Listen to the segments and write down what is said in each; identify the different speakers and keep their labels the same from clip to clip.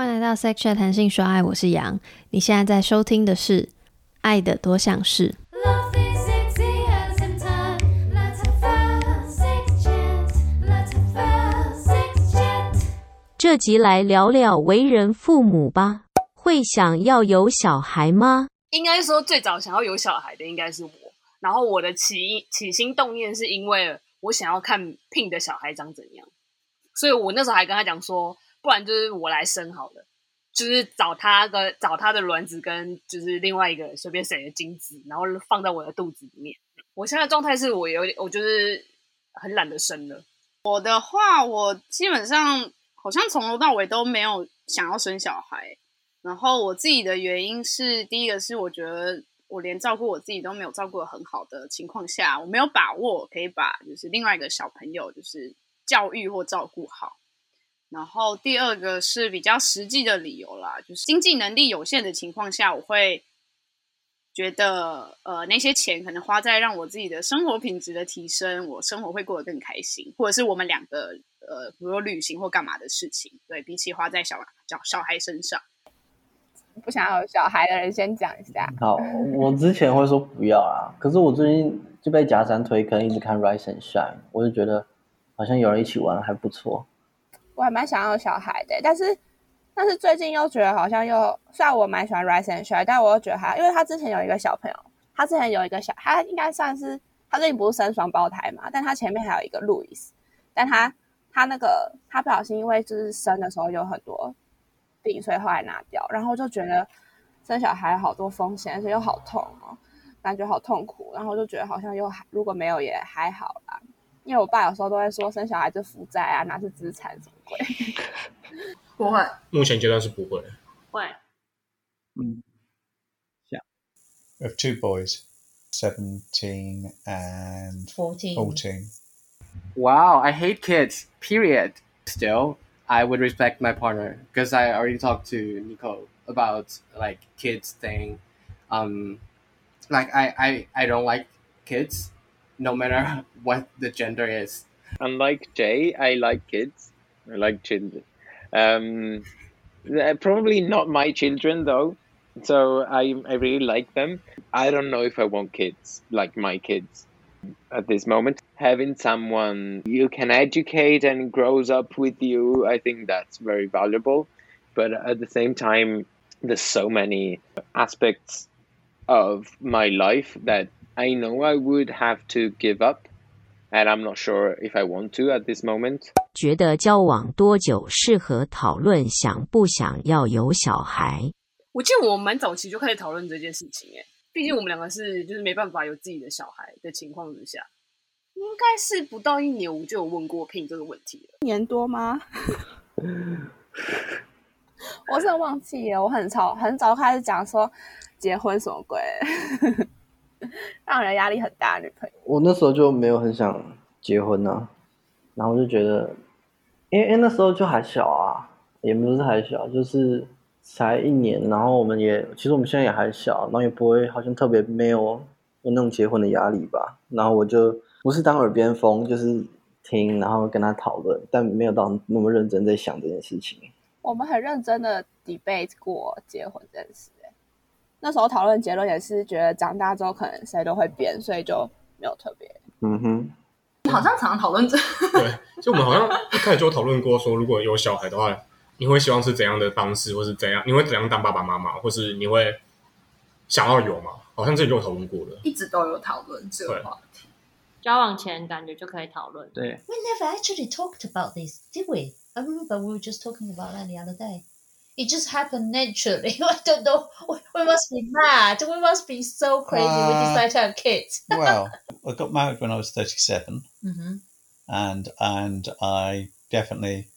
Speaker 1: 欢迎来到 Sex Chat 谈性说爱，我是杨。你现在在收听的是《爱的多项式》。
Speaker 2: 这集来聊聊为人父母吧。会想要有小孩吗？
Speaker 3: 应该说最早想要有小孩的应该是我。然后我的起起心动念是因为我想要看 Pin 的小孩长怎样，所以我那时候还跟他讲说。不然就是我来生好了，就是找他的找他的卵子跟就是另外一个随便谁的精子，然后放在我的肚子里面。我现在状态是我有点，我就是很懒得生了。
Speaker 4: 我的话，我基本上好像从头到尾都没有想要生小孩。然后我自己的原因是，第一个是我觉得我连照顾我自己都没有照顾的很好的情况下，我没有把握可以把就是另外一个小朋友就是教育或照顾好。然后第二个是比较实际的理由啦，就是经济能力有限的情况下，我会觉得呃那些钱可能花在让我自己的生活品质的提升，我生活会过得更开心，或者是我们两个呃比如说旅行或干嘛的事情，对，比起花在小小小孩身上。
Speaker 5: 不想要有小孩的人先讲一下。
Speaker 6: 好，我之前会说不要啊，可是我最近就被假山推坑，一直看 Rise and Shine，我就觉得好像有人一起玩还不错。
Speaker 5: 我还蛮想要小孩的，但是但是最近又觉得好像又，虽然我蛮喜欢 Rise and Shine，但我又觉得他，因为他之前有一个小朋友，他之前有一个小，他应该算是他最近不是生双胞胎嘛，但他前面还有一个路易斯，但他他那个他不小心因为就是生的时候有很多病，所以后来拿掉，然后就觉得生小孩好多风险，而且又好痛哦，感觉好痛苦，然后就觉得好像又如果没有也还好啦。因为我爸有时候都会说生小孩就负债啊，哪是资产什么？
Speaker 7: 不会，
Speaker 8: 目前阶段是不会。
Speaker 3: 会。
Speaker 6: 嗯。
Speaker 9: Yeah. We have two boys, seventeen and
Speaker 7: fourteen.
Speaker 9: Fourteen.
Speaker 10: Wow, I hate kids. Period. Still, I would respect my partner because I already talked to Nico about like kids thing. Um, like I I I don't like kids. no matter what the gender is.
Speaker 11: Unlike Jay, I like kids. I like children. Um, probably not my children though. So I I really like them. I don't know if I want kids like my kids at this moment. Having someone you can educate and grows up with you, I think that's very valuable. But at the same time, there's so many aspects of my life that I know I would have to give up, and I'm not sure if I want to at this moment.
Speaker 2: 觉得交往多久适合讨论想不想要有小孩？
Speaker 3: 我记得我蛮早期就开始讨论这件事情，哎，毕竟我们两个是就是没办法有自己的小孩的情况之下，应该是不到一年我就有问过 Pin 这个问题了。
Speaker 5: 一年多吗？我真的忘记了，我很早很早开始讲说结婚什么鬼。让人压力很大，女朋友。
Speaker 6: 我那时候就没有很想结婚啊，然后就觉得，因为因为那时候就还小啊，也不是还小，就是才一年，然后我们也其实我们现在也还小，然后也不会好像特别没有有那种结婚的压力吧。然后我就不是当耳边风，就是听，然后跟他讨论，但没有到那么认真在想这件事情。
Speaker 5: 我们很认真的 debate 过结婚这件事。那时候讨论结论也是觉得长大之后可能谁都会变，所以就没有特别。
Speaker 6: 嗯哼，
Speaker 7: 好像常常讨论这。
Speaker 8: 对，就我们好像一开始就讨论过，说如果有小孩的话，你会希望是怎样的方式，或是怎样？你会怎样当爸爸妈妈，或是你会想要有吗？好像这里就讨论过了，
Speaker 7: 一直都有讨论这个话题。
Speaker 1: 交往前感觉就可以讨论。
Speaker 6: 对。
Speaker 7: We never actually talked about this, did we? I remember we were just talking about that the other day. It just happened naturally. I don't know. We must be mad. We must be so crazy. Uh, we decided to have kids.
Speaker 9: well, I got married when I was 37.
Speaker 7: Mm-hmm.
Speaker 9: And and I definitely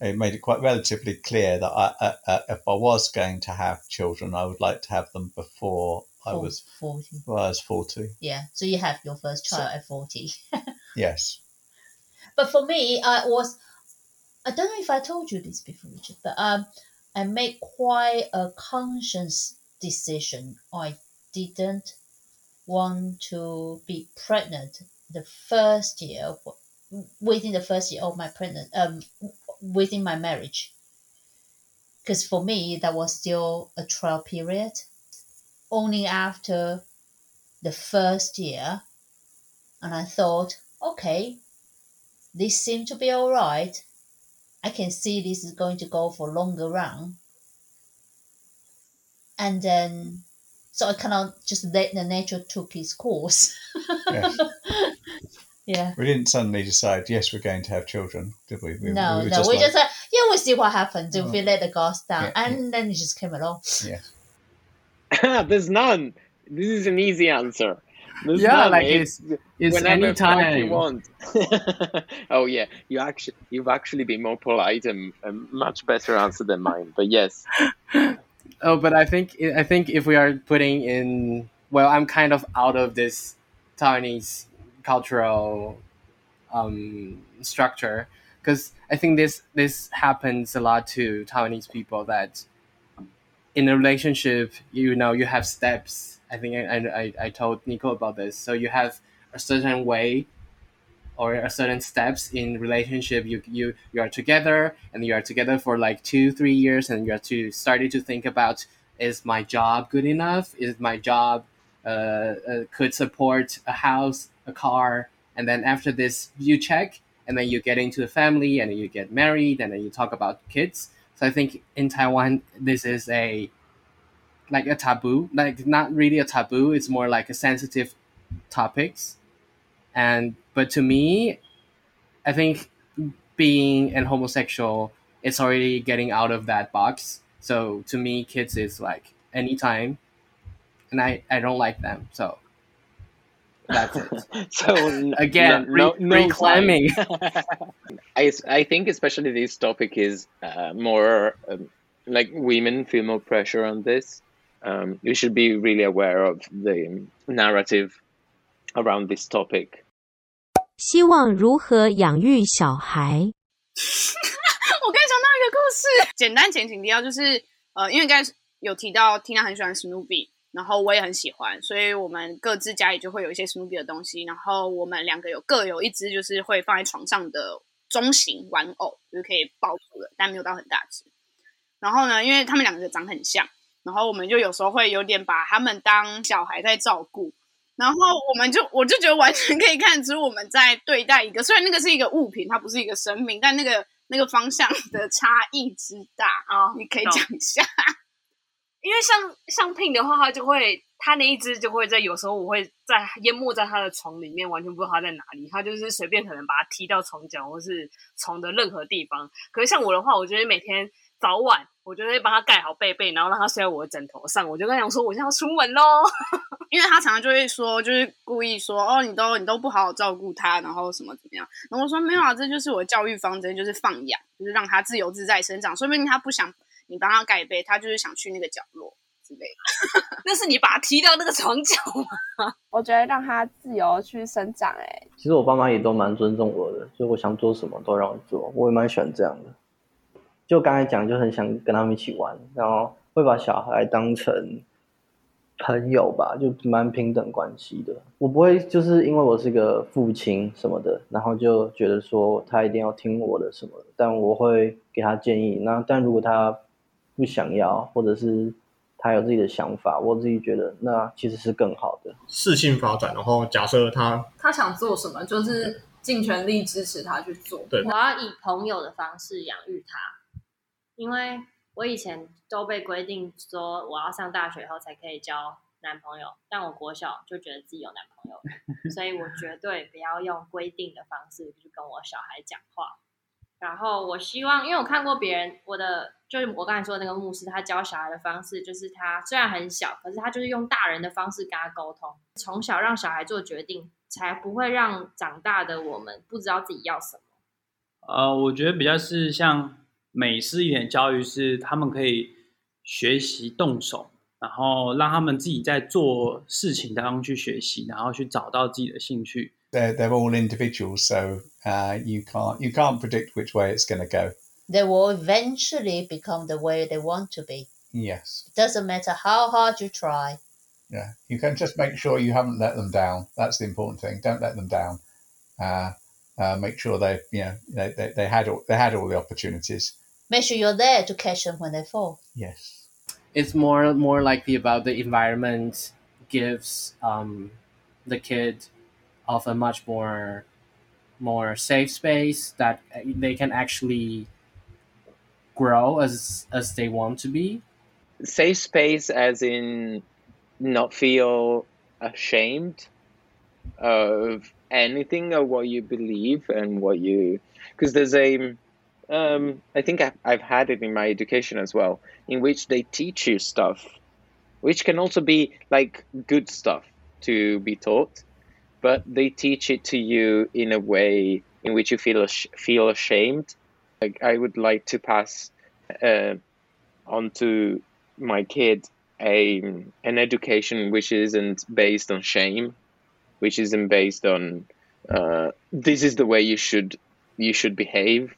Speaker 9: it made it quite relatively clear that I, uh, uh, if I was going to have children, I would like to have them before I was
Speaker 7: 40.
Speaker 9: Well, I was 40.
Speaker 7: Yeah. So you have your first child so, at 40.
Speaker 9: yes.
Speaker 7: But for me, I was, I don't know if I told you this before, Richard, but um, I made quite a conscious decision. I didn't want to be pregnant the first year within the first year of my pregnant um within my marriage because for me that was still a trial period. Only after the first year, and I thought, okay, this seemed to be all right. I can see this is going to go for longer run. And then, so I kind of just let the nature took its course.
Speaker 9: Yes.
Speaker 7: yeah.
Speaker 9: We didn't suddenly decide, yes, we're going to have children, did we? we
Speaker 7: No,
Speaker 9: we were
Speaker 7: no, we
Speaker 9: like,
Speaker 7: just said, yeah, we'll see what happens if
Speaker 9: Oh.
Speaker 7: we let the gods down.
Speaker 9: Yeah,
Speaker 7: and then it just came along.
Speaker 9: Yeah.
Speaker 11: There's none. This is an easy answer. There's
Speaker 10: Yeah,
Speaker 11: none.
Speaker 10: like it's it's
Speaker 11: whenever
Speaker 10: any
Speaker 11: fuck you want. oh yeah, you actually you've actually been more polite and a much better answer than mine. But yes,
Speaker 10: Oh, but I think I think if we are putting in, well, I'm kind of out of this Taiwanese cultural um, structure because I think this this happens a lot to Taiwanese people that in a relationship, you know, you have steps. I think I, I, I told Nico about this. So you have a certain way or certain steps in relationship. You you you are together and you are together for like two three years and you are to starting to think about is my job good enough? Is my job uh, uh, could support a house a car? And then after this you check and then you get into a family and you get married and then you talk about kids. So i think in taiwan this is a like a taboo like not really a taboo. It's more like a sensitive topics and but to me i think being an homosexual it's already getting out of that box so to me kids is like anytime and i i don't like them so that's it
Speaker 11: so
Speaker 10: Again,
Speaker 11: no,
Speaker 10: re-
Speaker 11: no,
Speaker 10: reclaiming.
Speaker 11: I I think especially this topic is uh, more um, like women feel more pressure on this. Um, you should be really aware of the narrative around this topic.
Speaker 2: 希望如何养育小孩？
Speaker 4: 我刚想到一个故事，简单前情提要就是，呃，因为刚才有提到 Tina 很喜欢史努比，然后我也很喜欢，所以我们各自家里就会有一些史努比的东西，然后我们两个有各有一只就是会放在床上的中型玩偶，就是可以抱住的，但没有到很大只。然后呢，因为他们两个长很像，然后我们就有时候会有点把他们当小孩在照顾。然后我们就我就觉得完全可以看出我们在对待一个，虽然那个是一个物品，它不是一个生命，但那个那个方向的差异之大
Speaker 3: 啊
Speaker 4: 你可以讲一下。
Speaker 3: 因为像像 Pin 的话，他就会他那一只就会在有时候我会在淹没在他的床里面，完全不知道它在哪里。他就是随便可能把它踢到床角或是床的任何地方。可是像我的话，我觉得每天早晚我就会帮他盖好被被，然后让他睡在我的枕头上。我就跟他讲说，我现在要出门喽。
Speaker 4: 因为他常常就会说，就是故意说哦，你都你都不好好照顾他，然后什么怎么样。然后我说没有啊，这就是我的教育方针，就是放养，就是让他自由自在生长。说不定他不想你帮他盖被，他就是想去那个角落之类的。
Speaker 3: 那是你把他踢到那个床角吗？
Speaker 5: 我觉得让他自由去生长、欸，哎，
Speaker 6: 其实我爸妈也都蛮尊重我的，所以我想做什么都让我做，我也蛮喜欢这样的。就刚才讲，就很想跟他们一起玩，然后会把小孩当成朋友吧，就蛮平等关系的。我不会就是因为我是个父亲什么的，然后就觉得说他一定要听我的什么的，但我会给他建议。那但如果他不想要，或者是他有自己的想法，我自己觉得那其实是更好的。
Speaker 8: 适性发展，然后假设他
Speaker 12: 他想做什么，就是尽全力支持他去做。
Speaker 8: 对
Speaker 1: 我要以朋友的方式养育他，因为我以前都被规定说我要上大学以后才可以交男朋友，但我国小就觉得自己有男朋友，所以我绝对不要用规定的方式去跟我小孩讲话。然后我希望，因为我看过别人，我的就是我刚才说的那个牧师，他教小孩的方式就是他虽然很小，可是他就是用大人的方式跟他沟通，从小让小孩做决定，才不会让长大的我们不知道自己要什么。
Speaker 13: 呃，我觉得比较是像美式一点的教育，是他们可以学习动手，然后让他们自己在做事情当中去学习，然后去找到自己的兴趣。
Speaker 9: They're they're all individuals, so uh, you can't you can't predict which way it's going to go.
Speaker 7: They will eventually become the way they want to be.
Speaker 9: Yes,
Speaker 7: It doesn't matter how hard you try.
Speaker 9: yeah. You can just make sure you haven't let them down. That's the important thing. Don't let them down. Uh, uh, make sure they you know they, they, they had all, they had all the opportunities,
Speaker 7: make sure you're there to catch them when they fall.
Speaker 9: Yes.
Speaker 10: It's more more likely about the environment gives um, the kid of a much more more safe space that they can actually grow as as they want to be.
Speaker 11: Safe space, as in not feel ashamed of anything or what you believe and what you because there's a um, I think I've, I've had it in my education as well, in which they teach you stuff, which can also be like good stuff to be taught, but they teach it to you in a way in which you feel feel ashamed. Like I would like to pass uh, on to my kid a an education which isn't based on shame, which isn't based on uh, this is the way you should you should behave.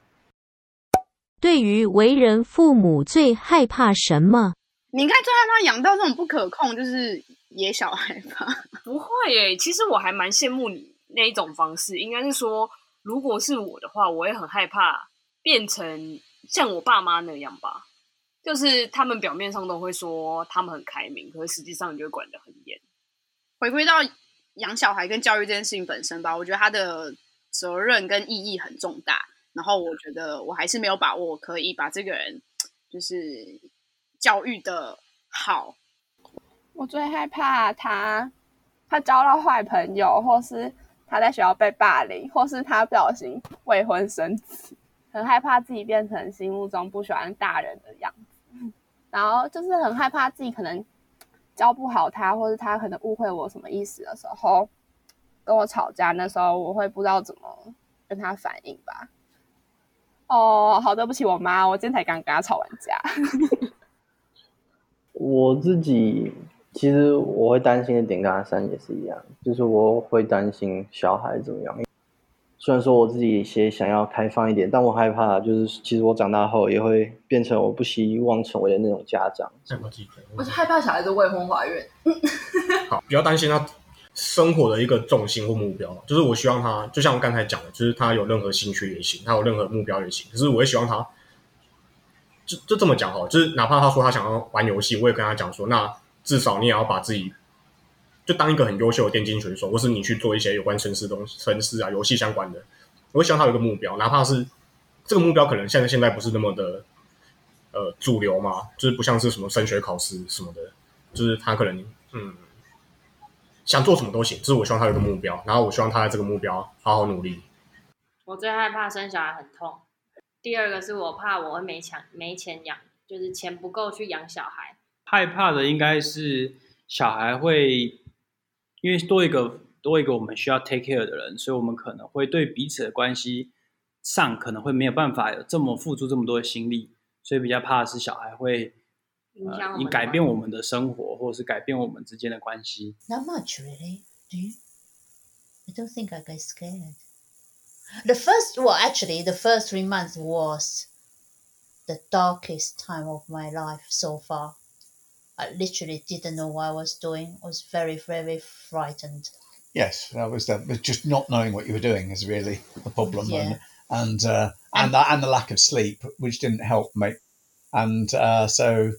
Speaker 2: 对于为人父母最害怕什么？
Speaker 4: 你应该最害怕养到这种不可控，就是野小孩吧？
Speaker 3: 不会耶，其实我还蛮羡慕你那一种方式。应该是说，如果是我的话，我也很害怕变成像我爸妈那样吧。就是他们表面上都会说他们很开明，可是实际上你就会管得很严。
Speaker 4: 回归到养小孩跟教育这件事情本身吧，我觉得他的责任跟意义很重大。然后我觉得我还是没有把握可以把这个人就是教育的好。
Speaker 5: 我最害怕他他交到坏朋友，或是他在学校被霸凌，或是他不小心未婚生子，很害怕自己变成心目中不喜欢大人的样子。然后就是很害怕自己可能教不好他，或是他可能误会我什么意思的时候，跟我吵架，那时候我会不知道怎么跟他反应吧。哦，好，对不起，我妈，我今天才刚跟她吵完架。
Speaker 6: 我自己其实我会担心的点跟阿三也是一样，就是我会担心小孩怎么样。虽然说我自己也想要开放一点，但我害怕就是其实我长大后也会变成我不希望成为的那种家长。
Speaker 12: 我是害怕小孩子未婚怀孕。
Speaker 8: 好，比较担心他。生活的一个重心或目标，就是我希望他，就像我刚才讲的，就是他有任何兴趣也行，他有任何目标也行。可是我也希望他，就就这么讲哈，就是哪怕他说他想要玩游戏，我也跟他讲说，那至少你也要把自己就当一个很优秀的电竞选手，或是你去做一些有关城市东西、程式啊、游戏相关的。我希望他有一个目标，哪怕是这个目标可能现在现在不是那么的呃主流嘛，就是不像是什么升学考试什么的，就是他可能嗯。想做什么都行，这是我希望他有个目标，然后我希望他在这个目标好好努力。
Speaker 1: 我最害怕生小孩很痛，第二个是我怕我会没钱没钱养，就是钱不够去养小孩。
Speaker 13: 害怕的应该是小孩会因为多一个多一个我们需要 take care 的人，所以我们可能会对彼此的关系上可能会没有办法有这么付出这么多的心力，所以比较怕的是小孩会。呃，你改变我们的生活，或者是改变我们之间的关系。
Speaker 7: Not much, really. Do you? I don't think I get scared. The first, well, actually, the first three months was the darkest time of my life so far. I literally didn't know what I was doing. I was very, very frightened.
Speaker 9: Yes, that was the, just not knowing what you were doing is really the problem,
Speaker 7: Yeah.
Speaker 9: and and uh, and, the, and the lack of sleep, which didn't help, mate. And uh, so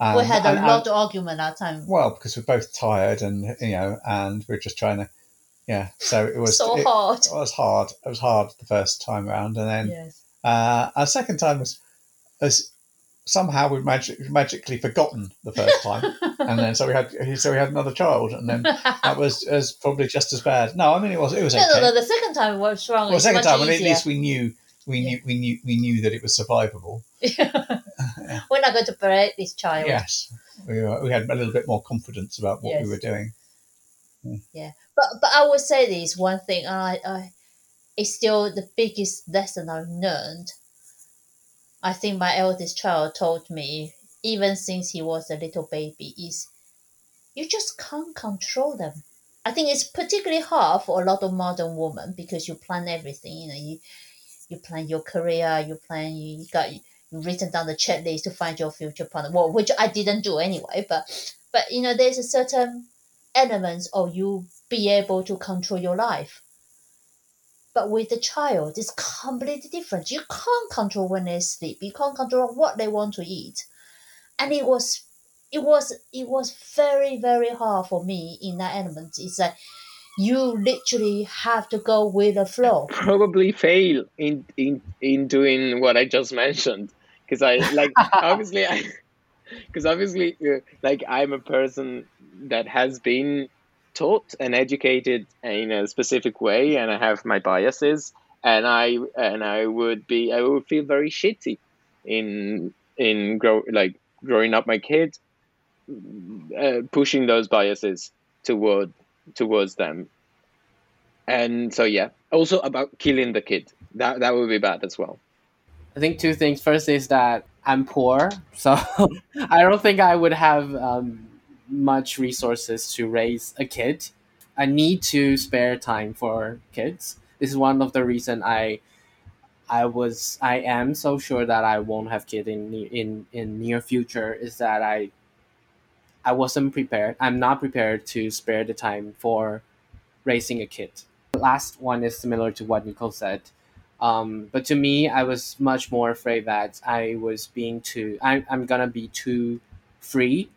Speaker 7: um, we had a
Speaker 9: and,
Speaker 7: lot
Speaker 9: and,
Speaker 7: of argument that time.
Speaker 9: Well, because we're both tired, and you know, and we're just trying to, yeah. So it was
Speaker 7: so
Speaker 9: it,
Speaker 7: hard.
Speaker 9: It was hard. It was hard the first time around, and then
Speaker 7: yes.
Speaker 9: uh, our second time was, was somehow we magic, magically forgotten the first time, and then so we had so we had another child, and then that was, was probably just as bad. No, I mean it was it was okay.
Speaker 7: no, no, the second time was wrong.
Speaker 9: Well, the second time,
Speaker 7: easier.
Speaker 9: at least we knew we knew we knew we knew that it was survivable.
Speaker 7: We're not going to break this child.
Speaker 9: Yes, we were, we had a little bit more confidence about what
Speaker 7: Yes.
Speaker 9: we were doing. Hmm.
Speaker 7: Yeah, but but I would say this one thing, and I, I it's still the biggest lesson I've learned. I think my eldest child told me, even since he was a little baby, is you just can't control them. I think it's particularly hard for a lot of modern women because you plan everything. You know, you you plan your career, you plan you got you written down the checklist to find your future partner. Well, which I didn't do anyway, but but you know, there's a certain elements of you be able to control your life. But with the child, it's completely different. You can't control when they sleep. You can't control what they want to eat. And it was it was it was very, very hard for me in that element. It's like you literally have to go with the flow.
Speaker 11: Probably fail in in in doing what I just mentioned because I like obviously I because obviously uh, like I'm a person that has been taught and educated in a specific way and I have my biases and I and I would be I would feel very shitty in in grow like growing up my kid uh, pushing those biases toward towards them. And so yeah. Also about killing the kid. That that would be bad as well
Speaker 10: I think two things. First is that I'm poor, so I don't think I would have um, much resources to raise a kid. I need to spare time for kids. This is one of the reason I I was I am so sure that I won't have kid in in in near future is that I I wasn't prepared. I'm not prepared to spare the time for raising a kid. The last one is similar to what Nicole said. Um, but to me, I was much more afraid that I was being too. I, I'm gonna be too free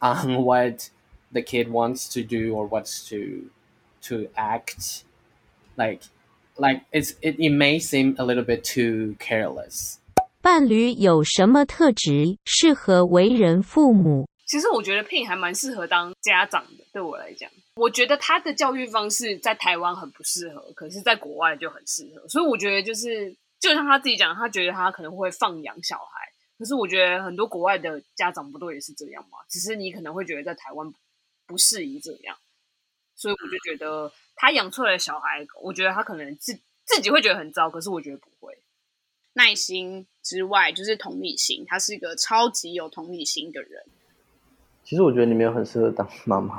Speaker 10: on what the kid wants to do or wants to to act like like it's it, it may seem a little bit too careless
Speaker 2: 伴侣有什么特质适合为人父母？
Speaker 3: 其实我觉得 Pin 还蛮适合当家长的，对我来讲， 我觉得他的教育方式在台湾很不适合，可是在国外就很适合。所以我觉得就是，就像他自己讲，他觉得他可能会放养小孩，可是我觉得很多国外的家长不都也是这样吗？只是你可能会觉得在台湾不适宜这样，所以我就觉得他养出来的小孩，我觉得他可能自自己会觉得很糟，可是我觉得不会。
Speaker 4: 耐心之外，就是同理心，他是一个超级有同理心的人。
Speaker 6: 其实我觉得你没有很适合当妈妈，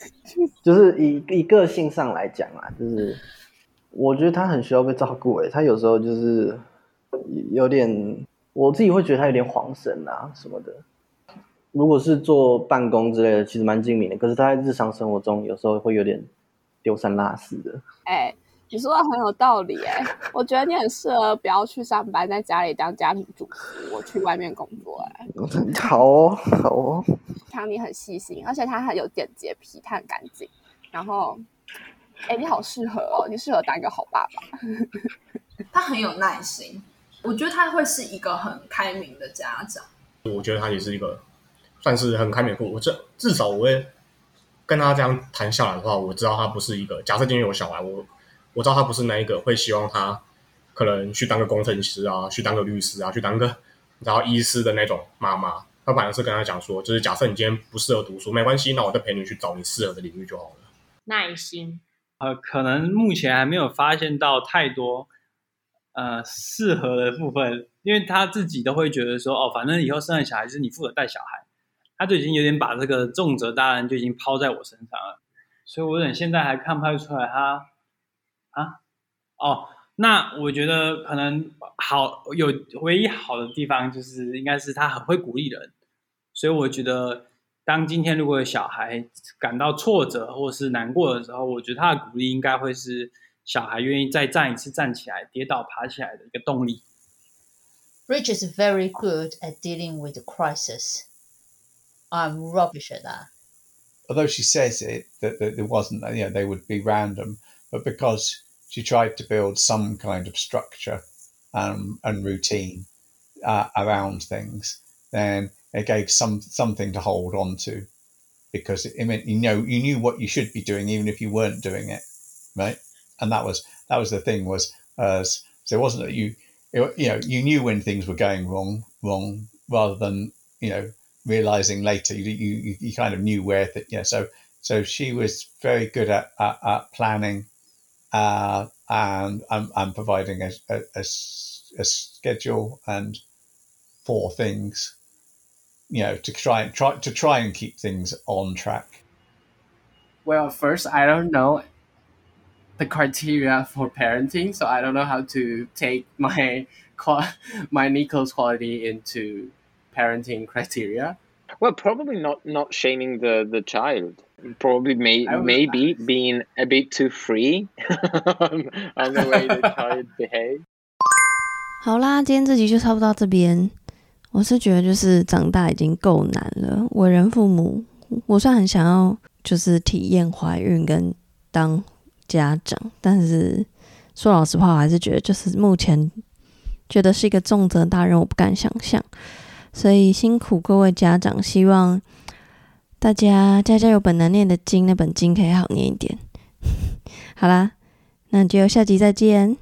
Speaker 6: 就是以以个性上来讲啊，就是我觉得他很需要被照顾诶，他有时候就是有点，我自己会觉得他有点恍神啊什么的。如果是做办公之类的，其实蛮精明的，可是他在日常生活中有时候会有点丢三落四的。
Speaker 5: 哎。你说的很有道理哎，我觉得你很适合不要去上班，在家里当家庭主妇，我去外面工作哎。
Speaker 6: 好哦，好哦。
Speaker 5: 汤你很细心，而且他很有点洁癖，他很干净。然后，哎，你好适合哦，你适合当一个好爸爸。
Speaker 12: 他很有耐心，我觉得他会是一个很开明的家长。
Speaker 8: 我觉得他也是一个算是很开明的。我至至少我会跟他这样谈下来的话，我知道他不是一个。假设今天有小孩，我。我知道他不是那一个会希望他可能去当个工程师啊，去当个律师啊，去当个然后医师的那种妈妈。他反而是跟他讲说，就是假设你今天不适合读书，没关系，那我再陪你去找你适合的领域就好了。
Speaker 1: 耐心，
Speaker 13: 呃，可能目前还没有发现到太多呃适合的部分，因为他自己都会觉得说，哦，反正以后生了小孩是你负责带小孩，他就已经有点把这个重责大任就已经抛在我身上了，所以我有点现在还看不太出来他。啊，哦，那我觉得可能好有唯一好的地方就是，应该是他很会鼓励人，所以我觉得当今天如果有小孩感到挫折或是难过的时候，我觉得他的鼓励应该会是小孩愿意再站一次站起来，跌倒爬起来的一个动力。
Speaker 7: Rich is very good at dealing with the crisis. I'm rubbish at that.
Speaker 9: Although she says it that, that it wasn't, you know, they would be random, but because she tried to build some kind of structure um, and routine uh, around things, then it gave some something to hold on to because it, meant you know you knew what you should be doing even if you weren't doing it, right? And that was that was the thing was uh, so it wasn't that you it, you know you knew when things were going wrong wrong rather than you know realizing later you you, you kind of knew where that yeah so so she was very good at, at, at planning uh, and I'm, I'm providing a, a, a, a, schedule and four things, you know, to try and try to try and keep things on track.
Speaker 10: Well, first, I don't know the criteria for parenting, so I don't know how to take my my Nico's quality into parenting criteria.
Speaker 11: Well, probably not not shaming the the child. Probably may maybe being a bit too free on, on the way the child behaves.
Speaker 14: 好啦，今天这集就差不多到这边。我是觉得就是长大已经够难了，为人父母，我算很想要就是体验怀孕跟当家长，但是说老实话，我还是觉得就是目前觉得是一个重责大任，我不敢想象。所以辛苦各位家长，希望大家家家有本难念的经，那本经可以好念一点。好啦，那就下集再见。